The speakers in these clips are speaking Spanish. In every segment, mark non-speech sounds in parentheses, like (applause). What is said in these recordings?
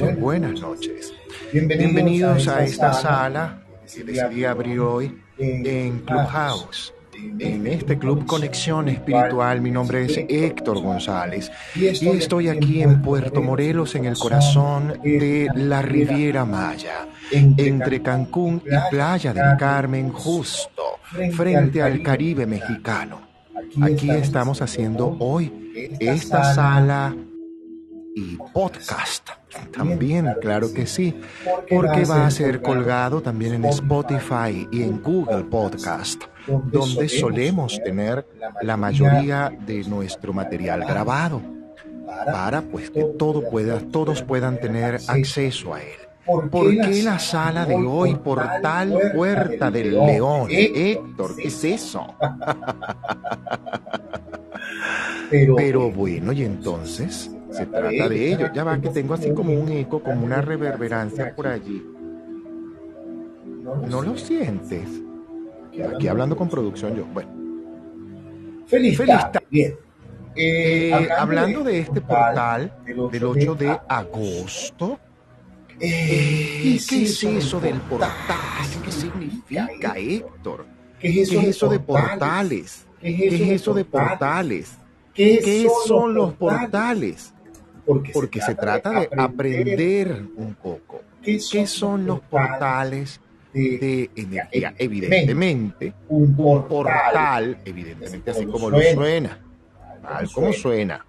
buenas noches. Bienvenidos a esta sala que decidí abrir hoy en Clubhouse. En este club Conexión Espiritual, mi nombre es Héctor González y estoy aquí en Puerto Morelos, en el corazón de la Riviera Maya, entre Cancún y Playa del Carmen, justo frente al Caribe mexicano. Aquí estamos haciendo hoy esta sala y podcast. También, claro que sí, porque va a ser colgado también en Spotify y en Google Podcast, donde solemos tener la mayoría de nuestro material grabado, para pues que todo pueda, todos puedan tener acceso a él. ¿Por qué la sala de hoy, Portal Puerta del León? Héctor, ¿qué es eso? Pero (laughs) bueno, y entonces se trata de ello. Ya va que tengo así como un eco, como una reverberancia por allí. ¿No lo sientes? Aquí hablando con producción yo. Bueno. Feliz, Feliz Bien. Eh, hablando de este portal del 8 de agosto, eh, ¿qué es eso del portal? ¿Qué significa, Héctor? ¿Qué es eso de portales? ¿Qué es eso de portales? ¿Qué son los portales? Porque se trata de aprender un poco. ¿Qué son los portales de energía? Evidentemente, un portal, evidentemente así como lo suena. ¿Cómo suena?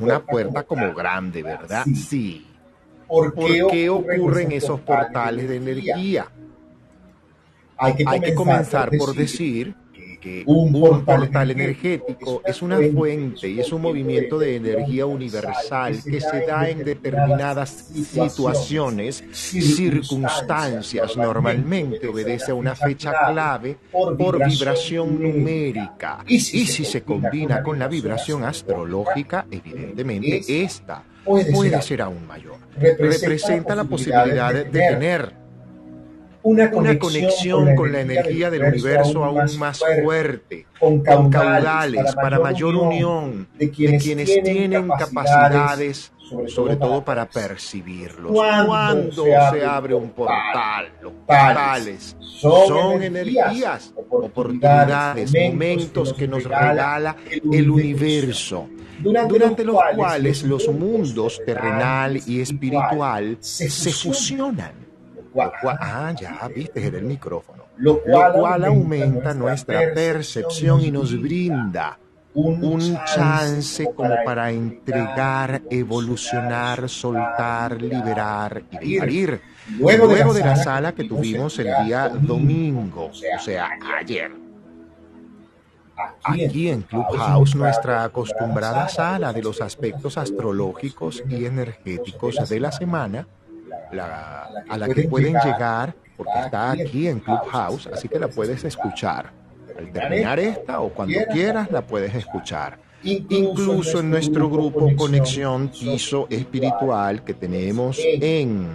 Una puerta como grande, ¿verdad? Sí. ¿Por qué ocurren esos portales de energía? Hay que comenzar por decir que un portal energético es una fuente y es un movimiento de energía universal que se da en determinadas situaciones, circunstancias. Normalmente obedece a una fecha clave por vibración numérica. Y si se combina con la vibración astrológica, evidentemente esta puede ser aún mayor. Representa la posibilidad de tener una conexión, con la energía del universo aún más fuerte, con caudales para mayor unión de quienes tienen capacidades, sobre todo para percibirlos. Cuando se abre un portal, los portales. Son energías, oportunidades, momentos que nos regala el universo durante los cuales los mundos terrenal y espiritual se fusionan ah, ya, viste, era el micrófono. Lo cual, aumenta nuestra percepción y nos brinda un chance como para entregar, evolucionar, soltar, liberar y ir. Luego de la sala que tuvimos el día domingo, o sea, ayer. Aquí en Clubhouse, nuestra acostumbrada sala de los aspectos astrológicos y energéticos de la semana, a la que pueden llegar, porque está aquí en Clubhouse, así que la puedes escuchar. Al terminar esta o cuando quieras, la puedes escuchar. Incluso en nuestro grupo Conexión Piso Espiritual que tenemos en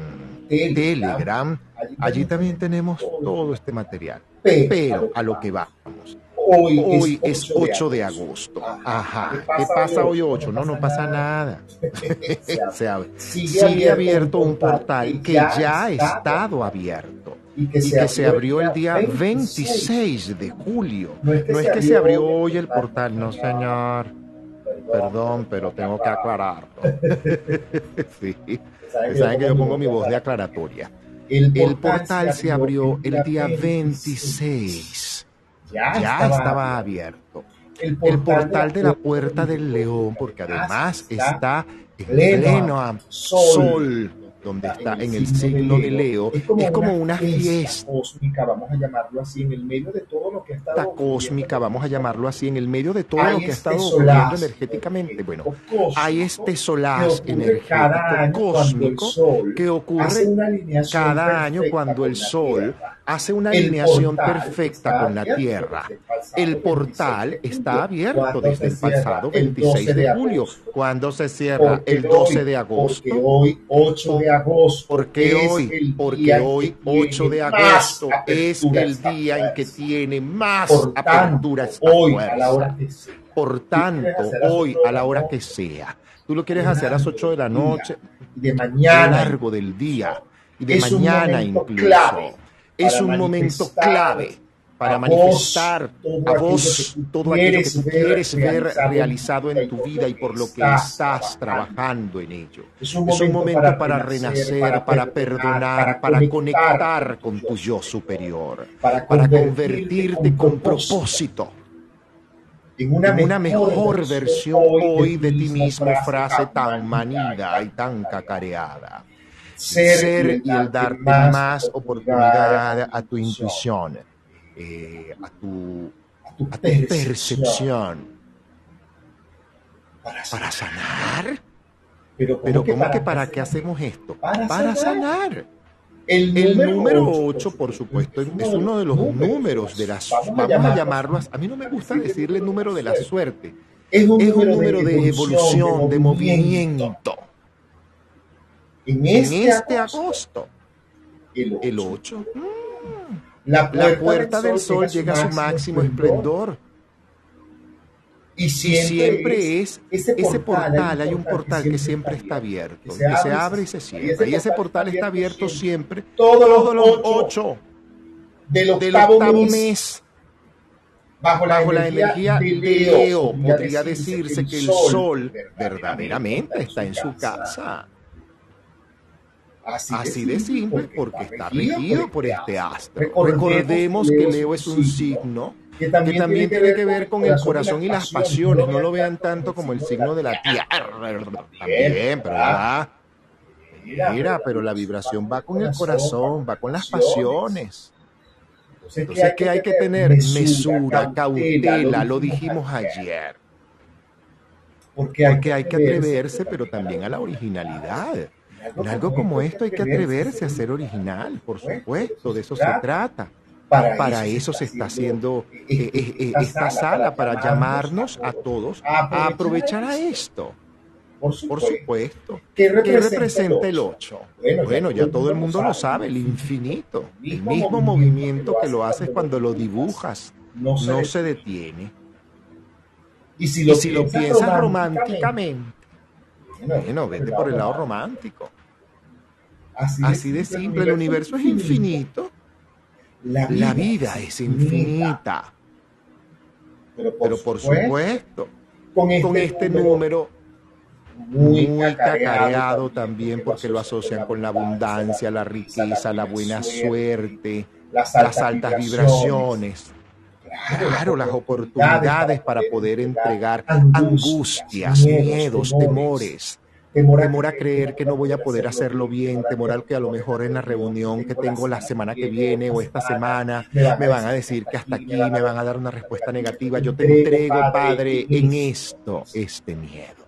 Telegram, allí también tenemos todo este material. Pero a lo que vamos. Hoy, es 8 de agosto. Ajá. ¿Qué pasa hoy 8? No, no pasa nada. (laughs) Sigue abierto un portal que ya ha estado abierto y que se abrió el día 26 de julio. No es que se abrió hoy el portal, no señor. Perdón, pero tengo que aclararlo. (laughs) sí. Saben que yo pongo mi voz de aclaratoria. El portal se abrió el día 26 ya, estaba abierto. El portal, de la Puerta del León, porque además está en pleno sol donde está en el signo de Leo, es como, una fiesta cósmica, vamos a llamarlo así, en el medio de todo lo que ha estado cósmica, vamos a llamarlo así, en el medio de todo lo que ha este estado ocurriendo energéticamente. Bueno, hay este solaz energético cósmico que ocurre cada año cuando el sol hace una alineación perfecta con la Tierra. El portal está abierto desde el pasado 26 de julio. cuando se cierra? El 12 de agosto. Porque hoy, 8 de agosto. Porque hoy, porque hoy, 8 de agosto, es el día en que tiene más aperturas. Hoy, a la hora que sea Por tanto, hoy, a la hora que sea, tú lo quieres hacer a las 8 de la noche, de mañana, a lo largo del día y de mañana incluso. Es un momento clave para manifestar a vos todo aquello que tú quieres ver realizado en tu vida y por lo que estás trabajando en ello. Es un momento para renacer, para perdonar, para conectar con tu yo superior, para convertirte con propósito en una, mejor versión hoy de ti mismo, frase tan manida y tan cacareada. Ser y el darte más oportunidad a tu intuición eh, a, tu, a, tu, percepción. ¿Para sanar? Pero ¿cómo, que, para, qué hacemos esto? Para, sanar. El número, 8, por supuesto, es uno de los números de las, vamos a llamarlo, a mí no me gusta decirle número de la suerte, es un, número, de, evolución, de movimiento. En este, este agosto, el 8, la puerta, del, sol, llega a su máximo esplendor. Y siempre, es ese portal, hay un portal que siempre está abierto, que se abre y se cierra. Y ese portal está abierto siempre, todos los ocho del octavo mes. Bajo la, energía, de Leo, podría decirse que el sol verdaderamente está en su casa. Así, de simple, porque está regido por este astro. Recordemos que Leo es un signo que también, tiene que ver con el corazón y las pasiones. No lo vean tanto como el signo de la tierra. También, pero va. Mira, pero la vibración va con el corazón, va con las pasiones. Entonces, ¿qué hay que tener? Mesura, cautela, lo dijimos ayer. Porque hay que atreverse, pero también a la originalidad. En algo como esto hay que atreverse a ser original, por supuesto, de eso se trata. Para eso se está haciendo eh, eh, eh, esta sala, para llamarnos a todos a aprovechar a esto. Por supuesto. ¿Qué representa el 8? Bueno, ya todo el mundo lo sabe, el infinito. El mismo movimiento que lo haces cuando lo dibujas. No se detiene. Y si lo, piensas románticamente, bueno, vete por el lado romántico. Así, de simple, el universo es infinito. La vida, es infinita. Pero por, supuesto, con este, este número muy, cacareado también porque lo asocian con la abundancia, la riqueza, la buena suerte, las altas vibraciones. Claro, las oportunidades para poder entregar angustias, miedos, temores. Temor a creer que no voy a poder hacerlo bien, temor al que a lo mejor en la reunión que tengo la semana que viene o esta semana me van a decir que hasta aquí me van a dar una respuesta negativa. Yo te entrego, Padre, en esto este miedo.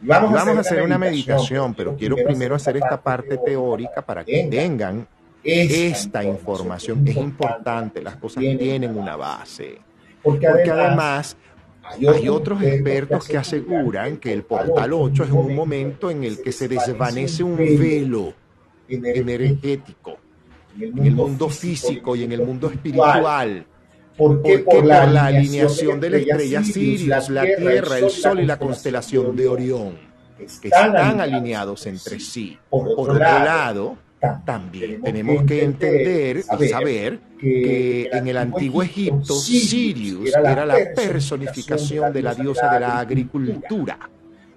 Vamos, a hacer una meditación, pero quiero primero hacer esta parte teórica para que tengan esta información. Es importante, las cosas tienen una base. Porque además hay otros expertos que aseguran que el portal 8 es un momento en el que se desvanece un velo energético en el mundo físico y en el mundo espiritual. Porque por la alineación de la estrella Sirius, la Tierra, el Sol y la constelación de Orión, que están alineados entre sí. Por otro lado, también tenemos que entender y saber que en el antiguo Egipto Sirius era la personificación de la diosa de la agricultura,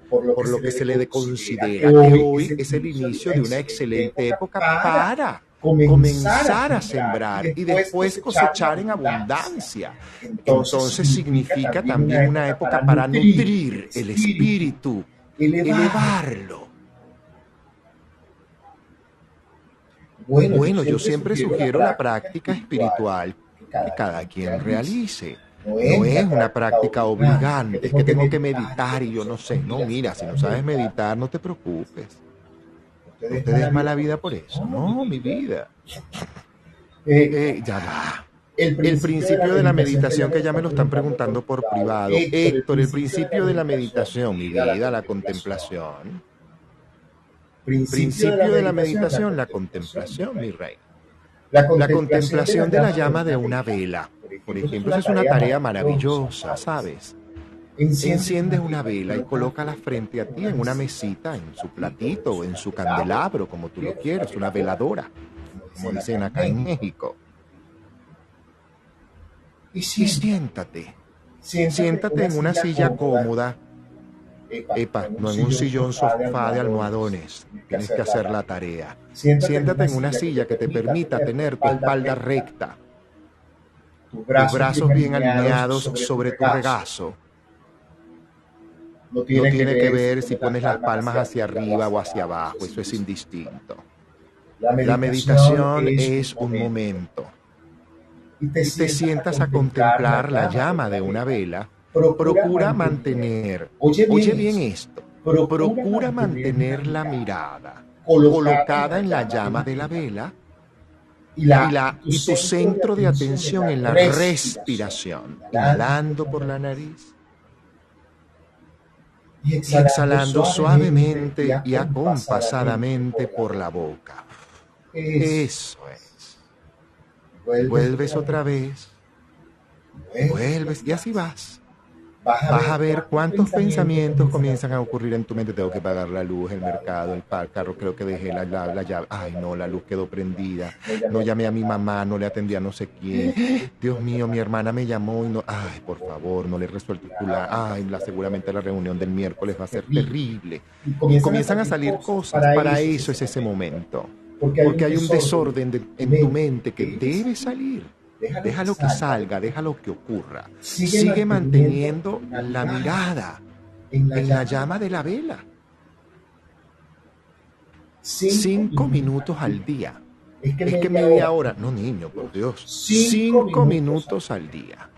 por lo que se le considera que hoy es el inicio de una excelente época para comenzar a sembrar y después cosechar en abundancia. Entonces significa también una época para nutrir el espíritu, elevarlo Bueno, yo siempre sugiero la práctica espiritual que cada quien realice. No es una práctica obligante, es que tengo que meditar y yo no sé. No, mira, si no sabes meditar, no te preocupes. No te des mala vida por eso. No, mi vida. Eh, eh, ya va. El principio de la meditación que ya me lo están preguntando por privado. Héctor, el principio de la meditación, mi vida, la contemplación. Principio de la meditación, la contemplación, mi rey. La contemplación de la llama de una vela. Por ejemplo, esa es una tarea maravillosa, ¿sabes? Enciende una vela y colócala frente a ti en una mesita, en su platito o en su candelabro, como tú lo quieras, una veladora, como dicen acá en México. Y siéntate. Siéntate en una silla cómoda. Epa, no en un sillón sofá de almohadones. Tienes que hacer la tarea. Siéntate en una silla que te permita tener tu espalda recta, tus brazos bien alineados sobre tu regazo. No tiene, que ver si pones las palmas hacia arriba o hacia abajo, eso es indistinto. La meditación es un momento. y te, sientas a contemplar la llama de una vela, procura mantener, oye bien esto, procura mantener la mirada colocada en la llama de la vela y, la, y tu centro de atención en la respiración, inhalando por la nariz y exhalando suavemente y acompasadamente por la boca. Eso es. Vuelves otra vez. Vuelves y así vas. Vas a, ver cuántos pensamientos comienzan a ocurrir en tu mente. Tengo que pagar la luz, el mercado, el carro, creo que dejé la, la, llave. Ay, no, la luz quedó prendida. No llamé a mi mamá, no le atendí a no sé quién. Dios mío, mi hermana me llamó y no. Ay, por favor, no le resuelto. Ay, la, seguramente la reunión del miércoles va a ser terrible. Y comienzan a salir cosas. Para eso es ese momento. Porque hay un desorden en tu mente que debe salir. Déjalo que salga, déjalo que ocurra. Sigue manteniendo la mirada en la llama de la vela. Cinco minutos al día. Es que media hora. No, niño, por Dios. Cinco minutos al día.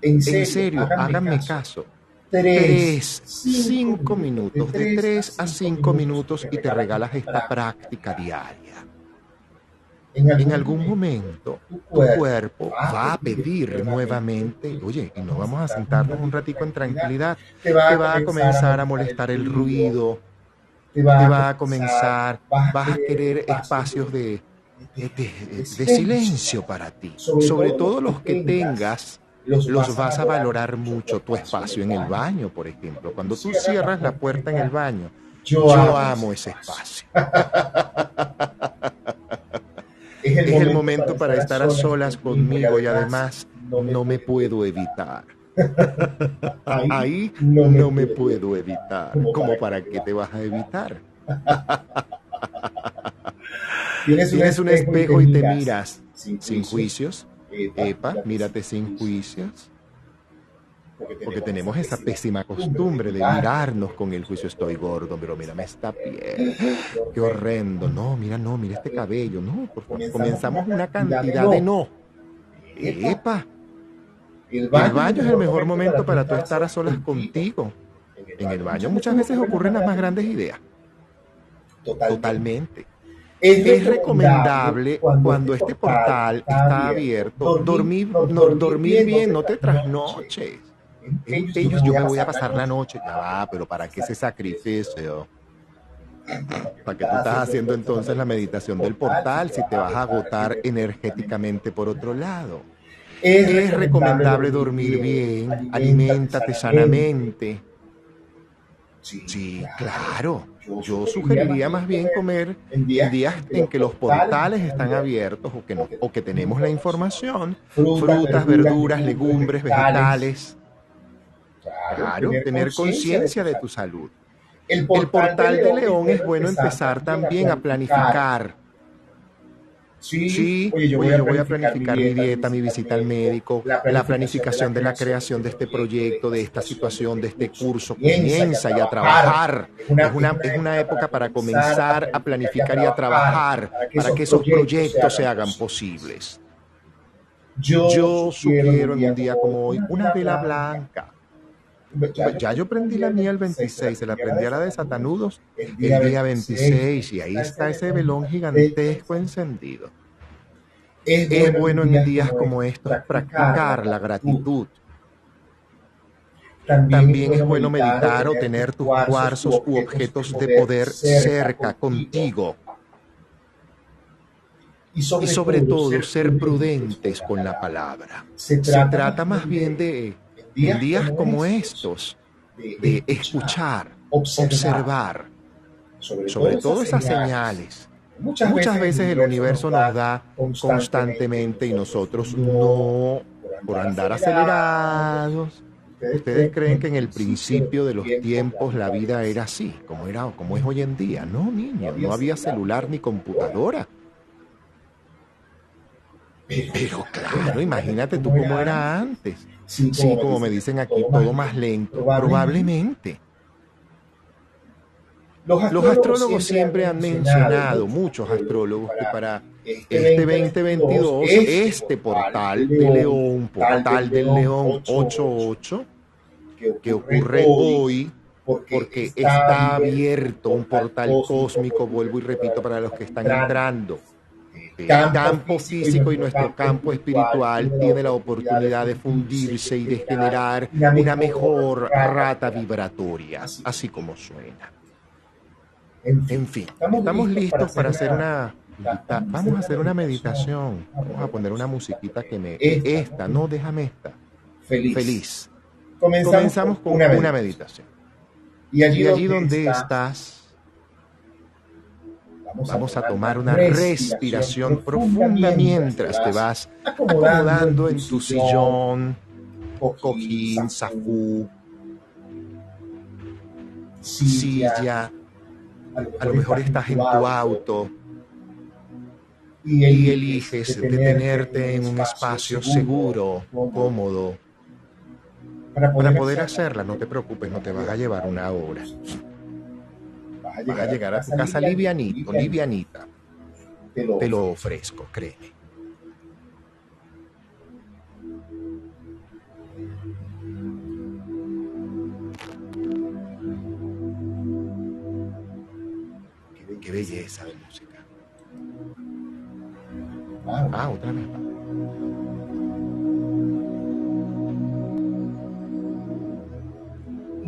En serio, háganme caso. Tres, cinco minutos, de tres a cinco minutos y te regalas esta práctica diaria. En algún momento tu cuerpo va a pedir nuevamente, oye, y nos vamos a sentarnos un ratico en tranquilidad, te va a comenzar a molestar el ruido, te va a comenzar, vas a querer espacios de, de silencio para ti, sobre todo los que tengas los vas a valorar mucho tu espacio en el baño, por ejemplo. Cuando tú cierras la puerta en el baño, yo amo ese espacio. Es el momento para estar a solas conmigo y además no me puedo evitar. (laughs) Ahí no me puedo evitar. ¿Cómo para qué te vas a evitar? (laughs) Tienes un espejo y te miras sin juicios, Epa, mírate sin juicios. Porque tenemos esa pésima costumbre de mirarnos con el juicio. Estoy gordo, pero mírame esta piel. Qué horrendo. No, mira, no, mira este cabello. No, por favor. Comenzamos una cantidad de no. Epa. El baño es el mejor momento para tú estar a solas contigo. En el baño muchas veces ocurren las más grandes ideas. Totalmente. Es, recomendable cuando, este portal está abierto, dormir, dormir bien, no te trasnoches. Ellos, yo me voy a pasar la noche, ya va, pero ¿para qué ese sacrificio? ¿Para qué tú estás haciendo entonces la meditación del portal si te vas a agotar energéticamente por otro lado? Es recomendable dormir bien, aliméntate sanamente. Sí, claro. Yo sugeriría más bien comer en días en que los portales están abiertos o que, no, o que tenemos la información, frutas, verduras, legumbres, vegetales. Claro, tener conciencia de tu salud. El portal de León es bueno empezar también a planificar Sí, oye, yo, voy, a planificar mi dieta, mi visita al médico, la planificación de la creación de este proyecto, de esta situación, de este curso. Comienza y a trabajar. Es una, es una época para comenzar a planificar y a trabajar para que esos proyectos se hagan posibles. Yo sugiero en un día como hoy una vela blanca. Ya yo prendí la mía el 26, se la prendí a la de Satanudos el día 26 y ahí está ese velón gigantesco encendido. Es bueno en días como estos practicar la gratitud. También es bueno meditar o tener tus cuarzos u objetos de poder cerca contigo. Y sobre todo ser prudentes con la palabra. Se trata más bien de en días como estos, de escuchar, observar, sobre todo esas señales. Muchas veces el universo nos da constantemente y nosotros no, por andar acelerados. ¿Ustedes creen que en el principio de los tiempos la vida era así, como era como es hoy en día? No, niño, no había celular ni computadora. Pero claro, imagínate tú cómo era antes. Sí, como me dicen aquí, todo más lento, probablemente. Los astrólogos, siempre han mencionado, muchos astrólogos, que para este 2022, este, este portal de León, portal del León 88, que ocurre hoy, porque está abierto un portal cósmico, vuelvo y repito para los que están entrando el campo físico y nuestro campo espiritual tiene la oportunidad de fundirse y de generar una mejor rata vibratoria, así como suena. En fin, estamos listos para hacer una... Vamos a hacer una meditación. Vamos a poner una musiquita que me... Esta, no, déjame esta. Feliz. Comenzamos con una meditación. Y allí donde estás Vamos a tomar una respiración profunda mientras te vas acomodando en tu sillón, cojín, safú, silla. A lo mejor estás en tu auto. y eliges detenerte en un espacio seguro, cómodo. Para poder hacerla, no te preocupes, no te vas a llevar una hora vas a llegar a, tu casa livianito, livianita. Te lo, ofrezco, créeme. Qué, belleza de música. Ah, otra vez.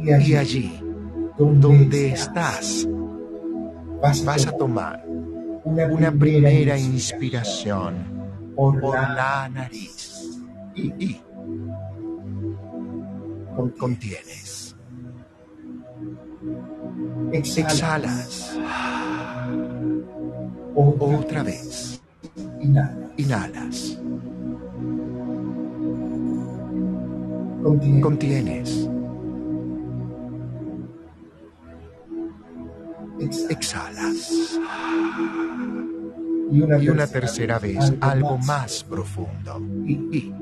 Y allí, donde estás, vas a tomar una primera inspiración por la nariz y contienes. Exhalas. Otra vez. Inhalas. Contienes. Exhalas. Y una, tercera vez, algo más profundo. Y,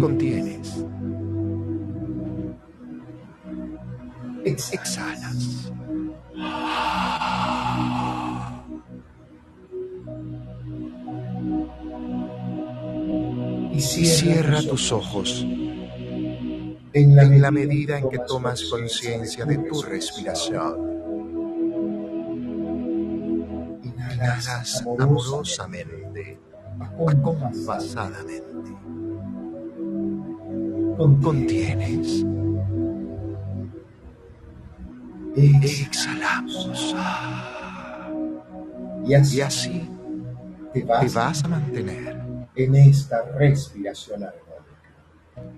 contienes. exhalas. Y cierra tus ojos en la, medida en que tomas conciencia de tu respiración. Inhalas amorosamente, acompasadamente. Contienes. Exhalamos. Y así te vas a mantener en esta respiración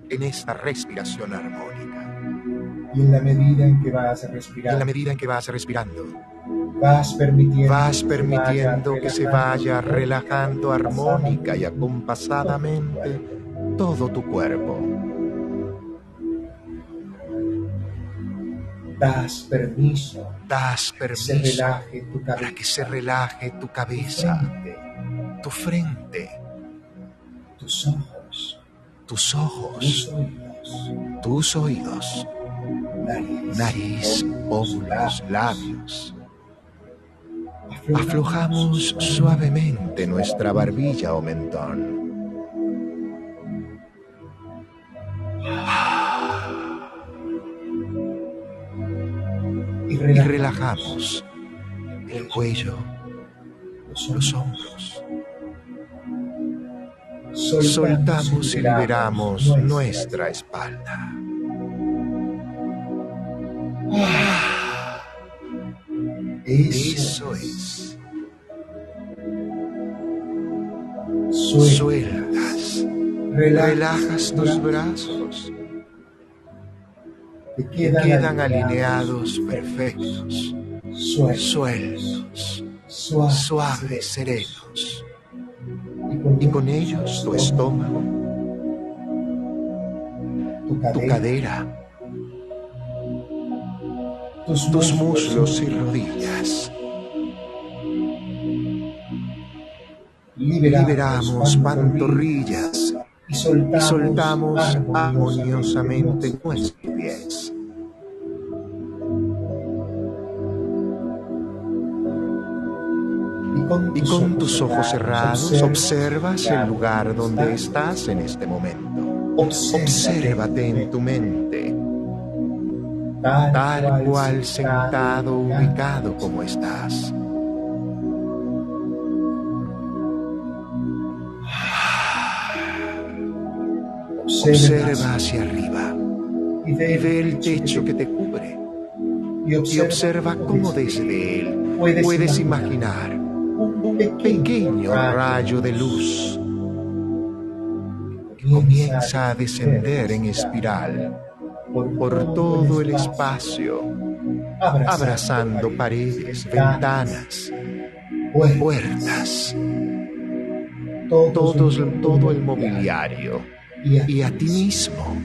en esa respiración armónica. Y en la medida en que vas respirando, en la medida en que vas respirando, vas permitiendo, vas permitiendo que se vaya relajando armónica y acompasadamente todo tu cuerpo. Das permiso, das permiso para que se relaje tu cabeza, tu frente, tus ojos tus ojos, tus oídos, nariz, óvulos, labios. Aflojamos suavemente nuestra barbilla o mentón. Y relajamos el cuello, los hombros soltamos y liberamos nuestra espalda. Eso es. Sueltas Relajas tus brazos. Te Quedan, quedan alineados, perfectos, sueltos, suaves, serenos. Y con ellos tu estómago, tu cadera, tus muslos y rodillas. Liberamos pantorrillas y soltamos armoniosamente nuestros pies. Y con tus ojos cerrados observas el lugar donde estás en este momento. Obsérvate en tu mente, tal cual sentado, ubicado como estás. Observa hacia arriba y ve el techo que te cubre. Y observa cómo desde él puedes imaginar pequeño rayo de luz que comienza a descender en espiral por todo el espacio, abrazando paredes, ventanas, puertas, todo el mobiliario. Y a ti mismo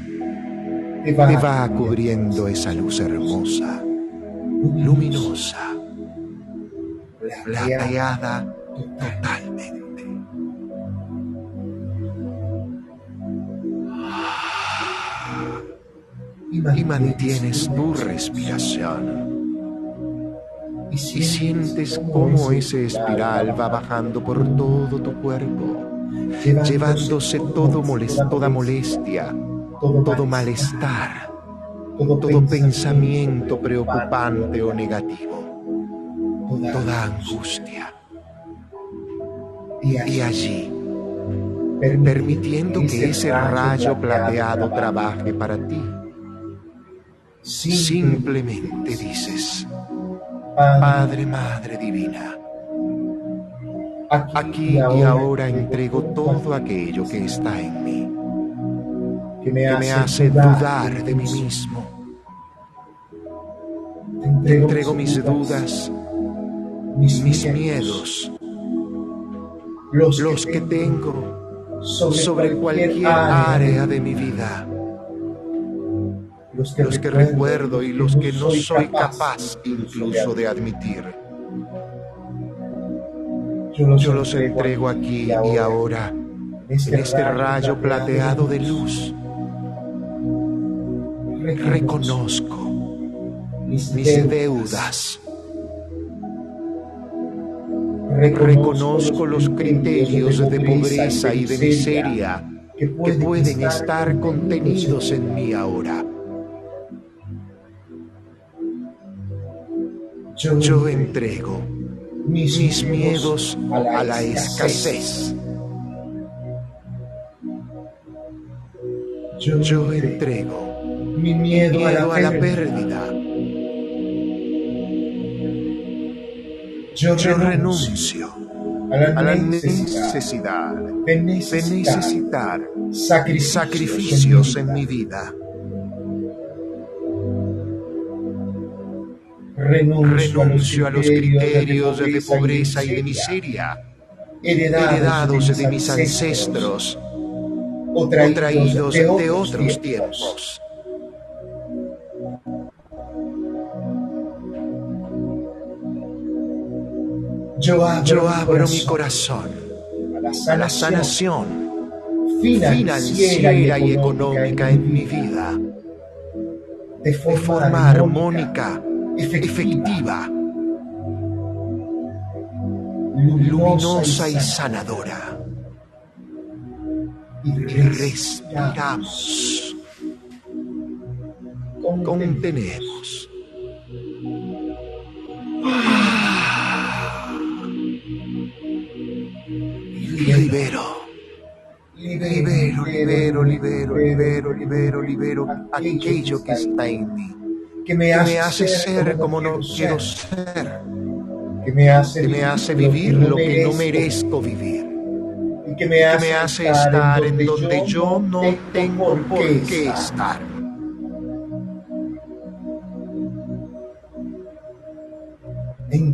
te va cubriendo esa luz hermosa, luminosa, plateada totalmente. Y mantienes tu respiración. Y sientes cómo ese espiral va bajando por todo tu cuerpo, llevándose todo toda molestia, todo malestar, todo pensamiento preocupante o negativo, toda angustia. Y allí, permitiendo que ese rayo plateado trabaje para ti, simplemente dices, Padre, Madre Divina, aquí y ahora entrego todo aquello que está en mí, que me hace dudar de mí mismo. Te entrego mis dudas, mis miedos, los que tengo sobre cualquier área de mi vida los que, recuerdo y los que no soy capaz incluso de admitir. Yo los entrego aquí y ahora, en este, este rayo plateado de luz. Reconozco mis deudas. Reconozco los criterios de pobreza y de miseria que pueden estar contenidos en mí ahora. Yo entrego mis miedos a la escasez. Yo entrego mi miedo a la pérdida. Yo renuncio a la necesidad de necesitar sacrificios en mi vida. renuncio, a los criterios de pobreza y de miseria heredados de mis ancestros o traídos de otros tiempos. Yo abro, mi corazón a la sanación financiera y económica en mi vida de forma armónica efectiva, luminosa y sanadora. Y respiramos. Contenemos. Libero. Libero, libero, libero, libero, libero, libero aquello que está en mí. Que me hace, ser como no quiero ser, que me hace, vivir lo que no merezco. vivir, y que me hace, estar en donde, yo, no tengo por qué estar.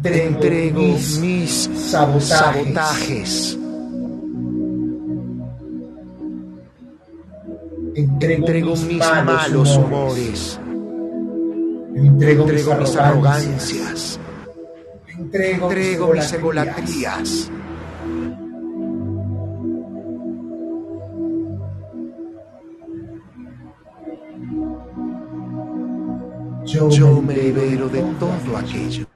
Entrego, mis, sabotajes. Entrego, mis, malos humores. Entrego, mis arrogancias. Entrego, mis egolatrías. Yo me libero de todo aquello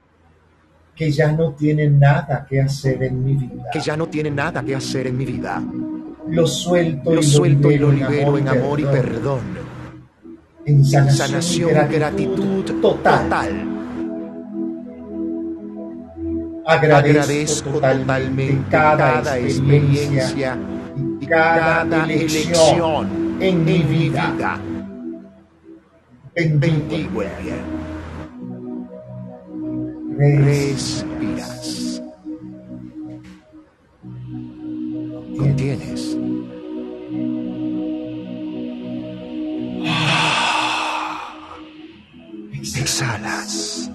que ya no tiene nada que hacer en mi vida. Que ya no tiene nada que hacer en mi vida. Lo suelto, lo y, suelto lo y lo libero en amor y perdón. En sanación, y gratitud, total. Agradezco, totalmente cada, experiencia y cada elección en mi vida. Bendigo el bien respiras. Contienes. Exhalas.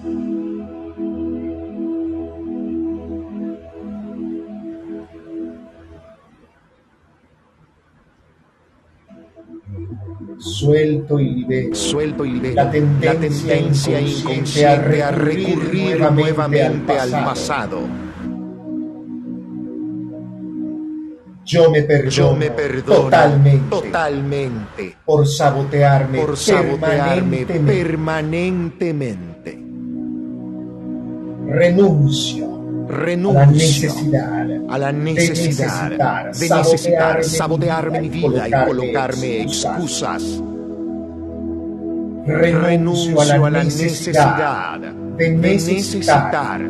Suelto y libero. Suelto y libero. La tendencia, inconsciente a recurrir, nuevamente, al pasado. Yo me perdono, totalmente, totalmente por sabotearme, por sabotearme permanentemente. Renuncio renuncio a la necesidad, a la necesidad de necesitar, sabotearme mi vida y colocarme excusas. Renuncio a la necesidad de necesitar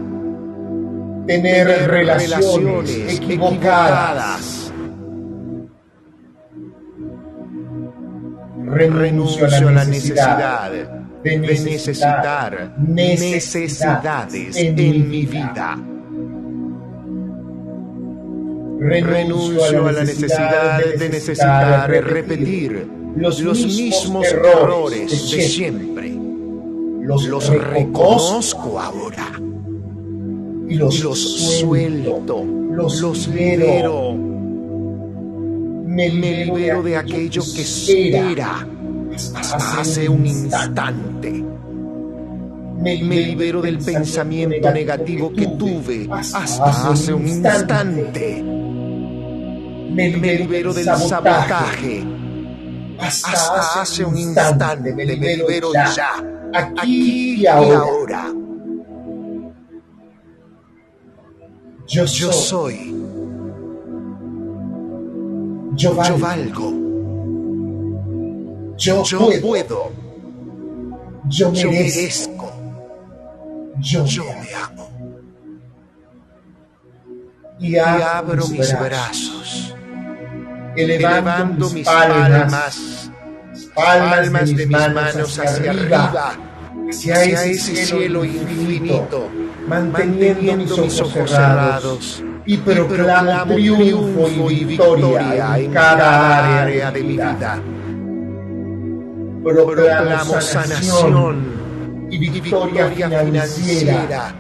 tener relaciones equivocadas. Renuncio a la necesidad de necesitar necesidades en mi vida renuncio a la necesidad de necesitar repetir los mismos errores de siempre. Los reconozco ahora. Y los suelto, los libero. Me libero de aquello que espera hasta hace un instante. Me libero del pensamiento negativo que tuve hasta hace un instante me libero, del sabotaje. Hasta, hace un instante me libero, ya, aquí, y ahora. Yo, soy. Yo valgo. Yo, puedo. Yo merezco. Yo, me amo. Y abro, mis brazos elevando, mis palmas, palmas, de mis manos hacia arriba, hacia ese cielo infinito, manteniendo mis ojos cerrados y proclamo triunfo y victoria en cada área de mi vida. Proclamo sanación y victoria financiera.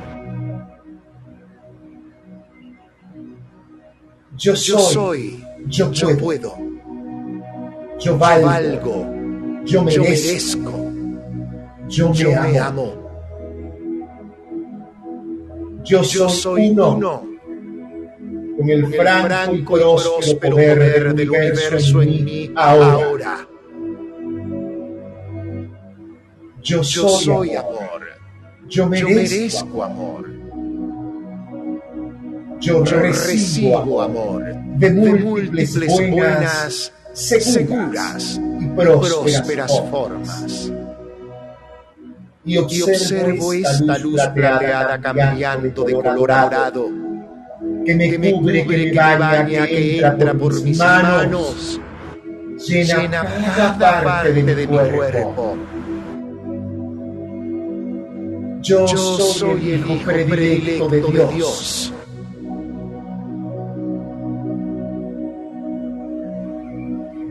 Yo soy yo puedo. Yo valgo. Yo merezco. Yo me amo. Yo soy uno con el franco y próspero poder del universo en mí ahora. Yo soy amor. Yo merezco amor. Yo recibo amor de múltiples, buenas, seguras y prósperas formas. Y observo esta luz plateada cambiando de color dorado que me cubre, que me baña, que entra por mis manos, llena cada parte de mi cuerpo. Yo soy el hijo predilecto de Dios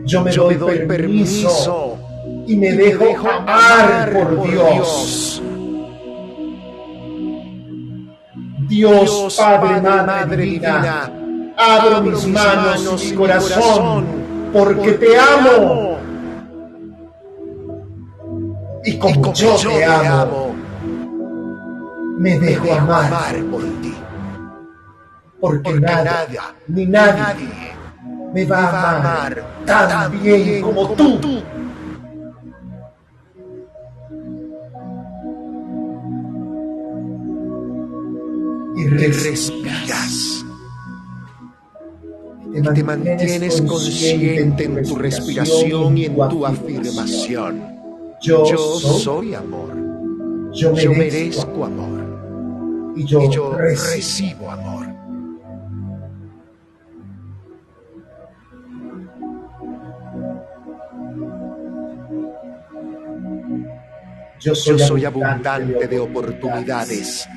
Yo me, doy, permiso, y me, dejo, amar por Dios. Dios, Padre, Madre, divina, abro mis manos y mi corazón, porque te amo. Y como, yo, te amo, me dejo amar por ti. Porque, nada, ni nadie, me va a amar tan bien como tú. Y respiras. Y te mantienes consciente en tu respiración y en tu afirmación. Yo soy amor. Yo merezco amor. Y yo recibo amor. Yo soy, abundante de oportunidades.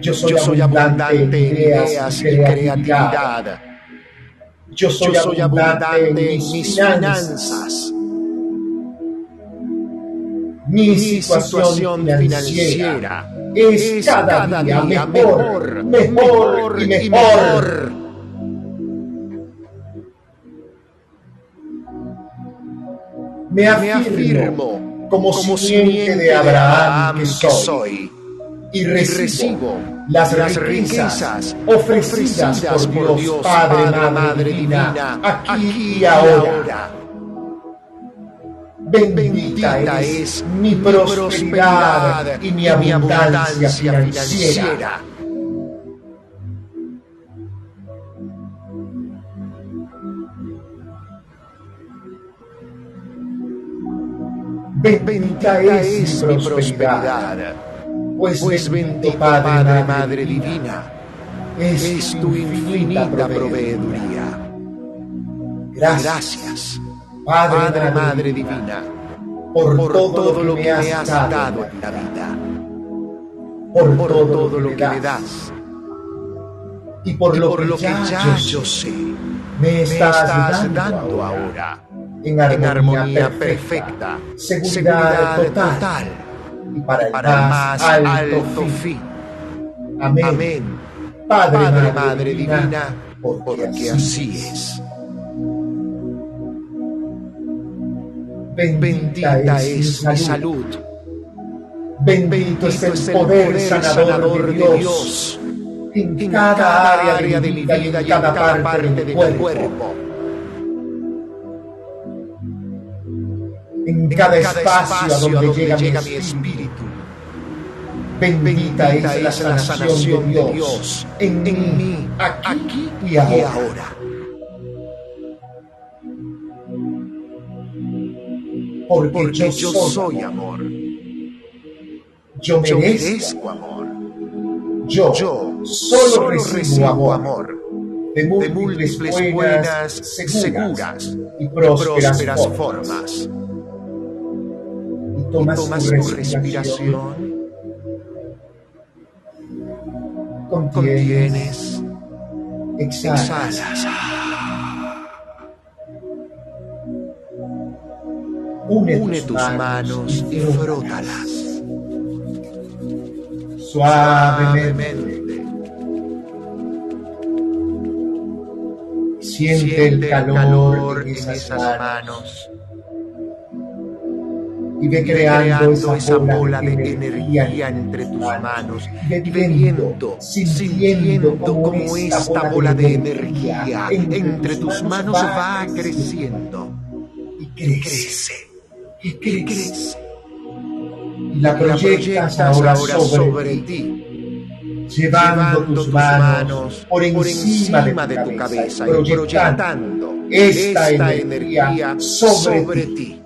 Yo soy, abundante en ideas y creatividad. Yo soy, abundante en mis finanzas. Mi situación financiera es cada día mejor, mejor y mejor. Me afirmo como, simiente de Abraham que soy, y recibo las riquezas ofrecidas por Dios Padre, Madre Divina, aquí y ahora. Bendita es mi prosperidad y mi abundancia financiera. Bendita es mi prosperidad, pues, pues bendito Padre, Madre Divina, es tu infinita proveeduría. Gracias, Padre, Madre Divina, por todo lo que me has dado en la vida, por todo lo que me das. y por lo que ya yo sé, me estás dando ahora en armonía, perfecta, seguridad, total, y para el, más, alto, fin. Amén. Padre, Madre, Divina, porque, así es. Bendita, es mi salud. Bendito, es el poder, sanador, de Dios, en, cada, área de mi vida y en cada parte, de mi cuerpo en cada espacio a donde llega mi espíritu. Bendita es la sanación de Dios en mí, aquí y ahora. Porque yo soy amor. Yo merezco amor. Yo solo recibo amor de múltiples buenas, seguras y prósperas formas tomas, tomas tu respiración, contienes, exhalas. Une, Une tus manos y frótalas. Suavemente. Siente el calor en esas manos y ve creando, esa, bola de energía entre tus manos y viendo, sintiendo como esta bola de energía entre tus manos va creciendo y crece y crece. Y la proyectas ahora sobre ti llevando tus manos por encima de tu cabeza y proyectando esta energía sobre ti.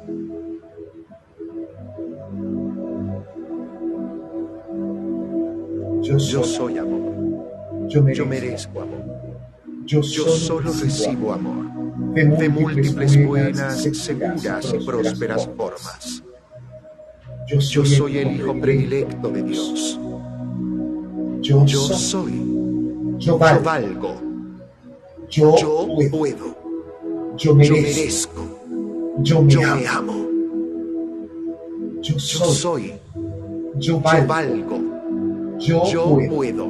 Yo, soy amor. Yo merezco, amor. Yo, solo recibo amor de múltiples buenas, seguras y prósperas formas. Yo soy el hijo predilecto de Dios. Yo soy. Yo valgo. Yo puedo. Yo merezco. Yo me, amo. Yo soy. Yo valgo. Yo, puedo.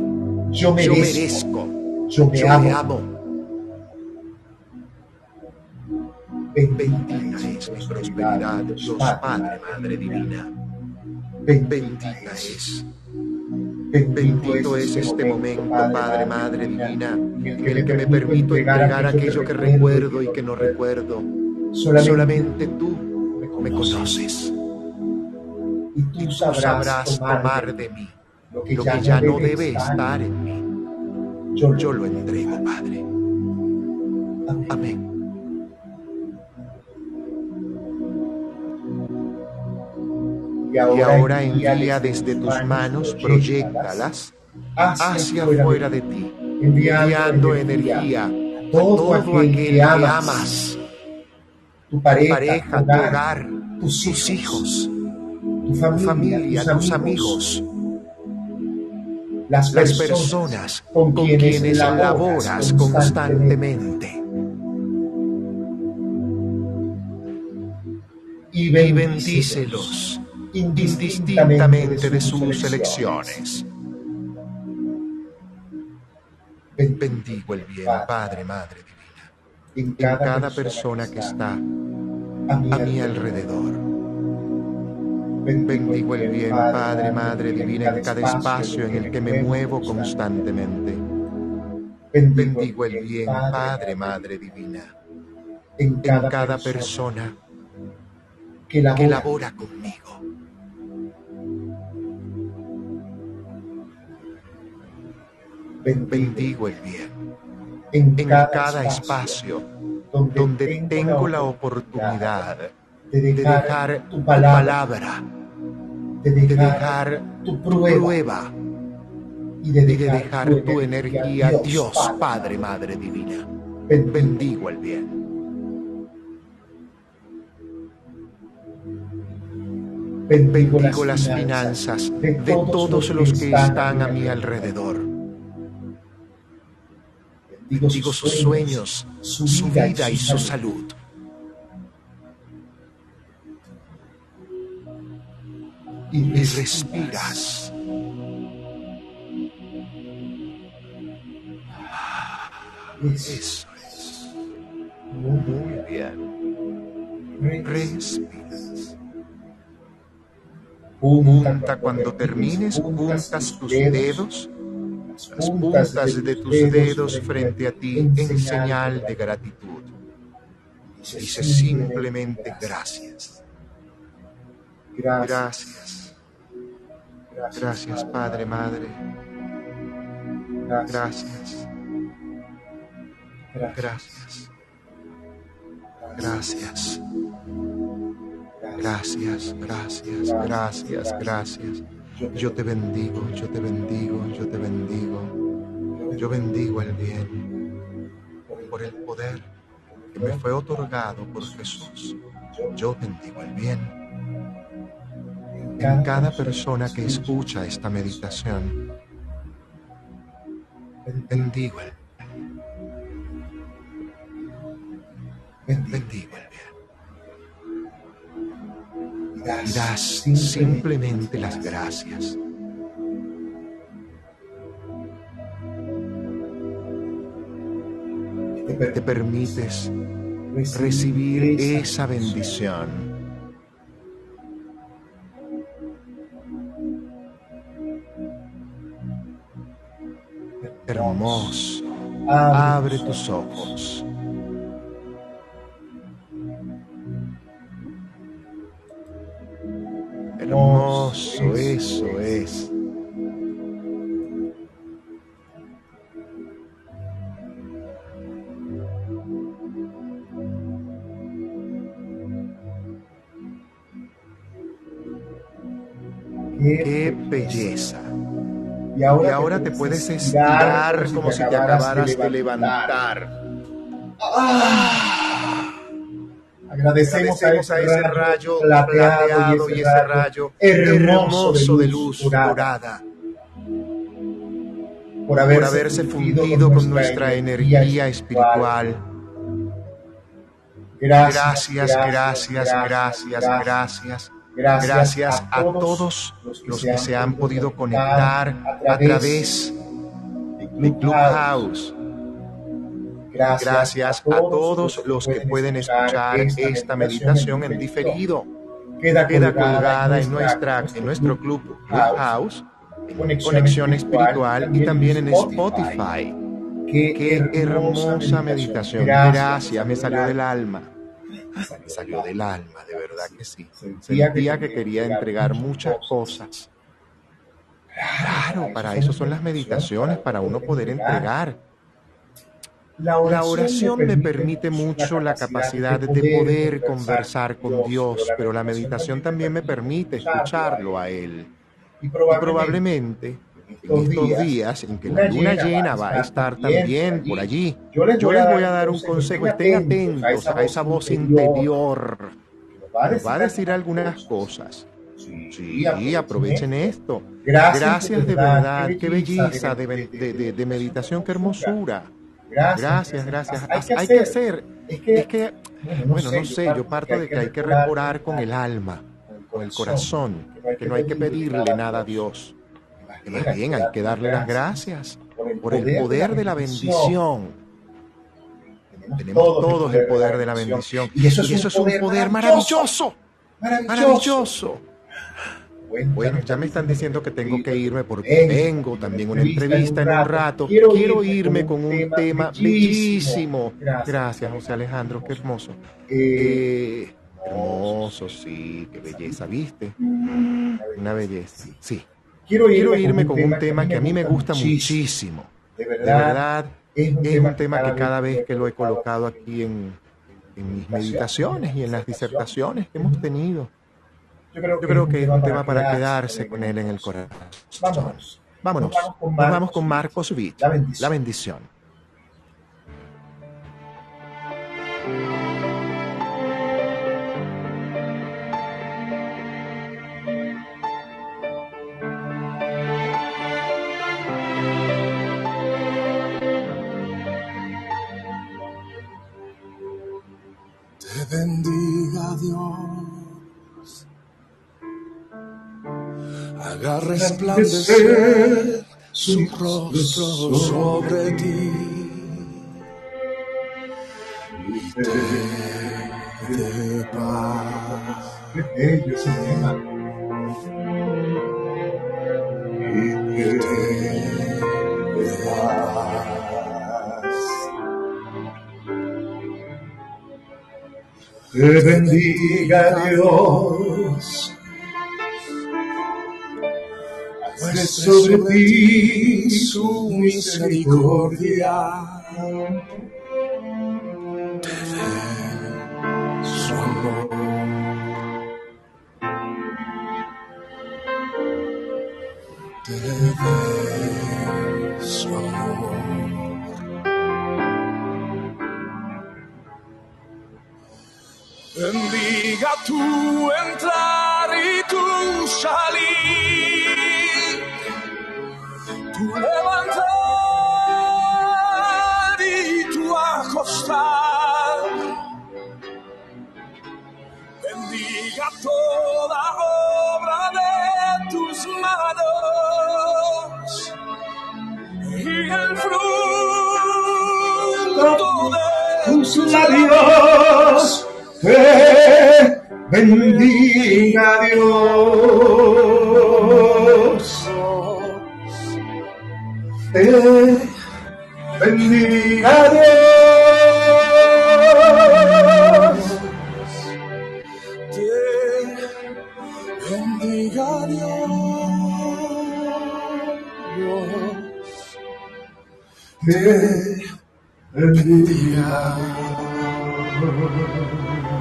Yo merezco. Yo me amo. Bendita es mi prosperidad, Dios Padre, Madre Divina. Bendita es. Bendito es este momento, Padre, Madre Divina, en el que me permito entregar aquello que recuerdo y que no recuerdo. Solamente tú me conoces. Y tú sabrás tomar de mí lo que ya no debe estar en mí. Yo lo entrego, Padre. Amén. Y ahora envía desde tus manos, proyectalas hacia afuera de ti, enviando energía a todo aquel que amas, tu pareja, tu hogar, tus hijos, tu familia, tus amigos, las personas con quienes laboras constantemente. Y bendícelos indistintamente de sus elecciones. Bendigo el bien, Padre, Madre Divina, en cada persona que está a mi alrededor. Bendigo el bien, Padre, Madre Divina, en cada espacio en el que me muevo constantemente. Bendigo el bien, Padre, Madre Divina, en cada persona que labora conmigo. bendigo el bien en cada espacio donde tengo la oportunidad de dejar tu palabra, de dejar tu prueba y de dejar tu energía, Dios Padre, Madre Divina. Bendigo el bien. Bendigo las finanzas de todos los que están a mi alrededor Digo sus sueños, su vida y su salud. Y respiras. Eso es. Muy bien. Respiras. Punta cuando termines, juntas tus dedos las puntas de tus dedos frente a ti en señal de gratitud. Dice simplemente gracias. Gracias. Gracias, Padre, Madre. Gracias. Gracias. Gracias. Gracias, gracias, gracias, gracias. Yo te bendigo, yo te bendigo, yo te bendigo. Yo bendigo el bien por el poder que me fue otorgado por Jesús. Yo bendigo el bien. En cada persona que escucha esta meditación, bendigo el bien. Bendigo el bien das simplemente las gracias. Te permites recibir esa bendición. Hermoso. Abre tus ojos. Hermoso, eso es. Qué belleza. Y ahora, te puedes estirar como si te acabaras de levantar. ¡Ah! Agradecemos, a, ese rayo plateado, y ese rayo hermoso de luz dorada por haberse, fundido con nuestra energía espiritual Gracias, gracias, gracias, gracias. Gracias a todos los que se han podido conectar a través de Clubhouse. Gracias a todos los que pueden escuchar esta meditación en diferido. Queda colgada en, nuestra, en nuestro club Clubhouse, Conexión Espiritual y también en Spotify. Qué hermosa meditación. Gracias, me salió del alma. Me salió del alma, de verdad que sí. Sentía que quería entregar muchas cosas. Claro, para eso son las meditaciones, para uno poder entregar. La oración me permite mucho la capacidad de poder conversar con Dios, pero la meditación también me permite escucharlo a Él. Y probablemente en estos días en que la luna llena va a estar también por allí, yo les voy a dar un consejo, estén atentos a esa voz interior, va a decir algunas cosas. Sí, aprovechen esto. Gracias de verdad, qué belleza de, meditación, qué hermosura. Gracias, gracias. Hay que hacer, es que, bueno, no sé, yo parto de que hay que remorar con el alma, con el corazón, que no hay que pedirle nada a Dios bien, hay que darle las gracias por el poder de la bendición. Tenemos todos el poder de la bendición. Y eso es un poder maravilloso. Maravilloso. Bueno, ya me están diciendo que tengo que irme porque tengo también una entrevista en un rato. Quiero irme con un tema bellísimo. Gracias, José Alejandro, qué hermoso. Eh, hermoso, sí, qué belleza, ¿viste? Una belleza, sí. Quiero irme, con un tema que a mí me gusta muchísimo. De verdad, es un tema que cada vez que lo he colocado aquí en, mis meditaciones y en las disertaciones que hemos tenido, yo creo que es un tema para quedarse con él en el corazón. Vámonos. Vámonos. vamos con Marcos Witt, La bendición. bendiga Dios. Haga resplandecer su rostro sobre ti y te dé paz. Y te Te bendiga Dios. Pues sobre ti su misericordia. Tu entrar bendiga Dios. Te bendiga Dios. Te bendiga Dios. Te bendiga Dios.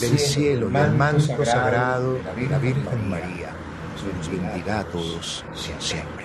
del cielo y al manto sagrado la Virgen María, nos bendiga a todos. Siempre.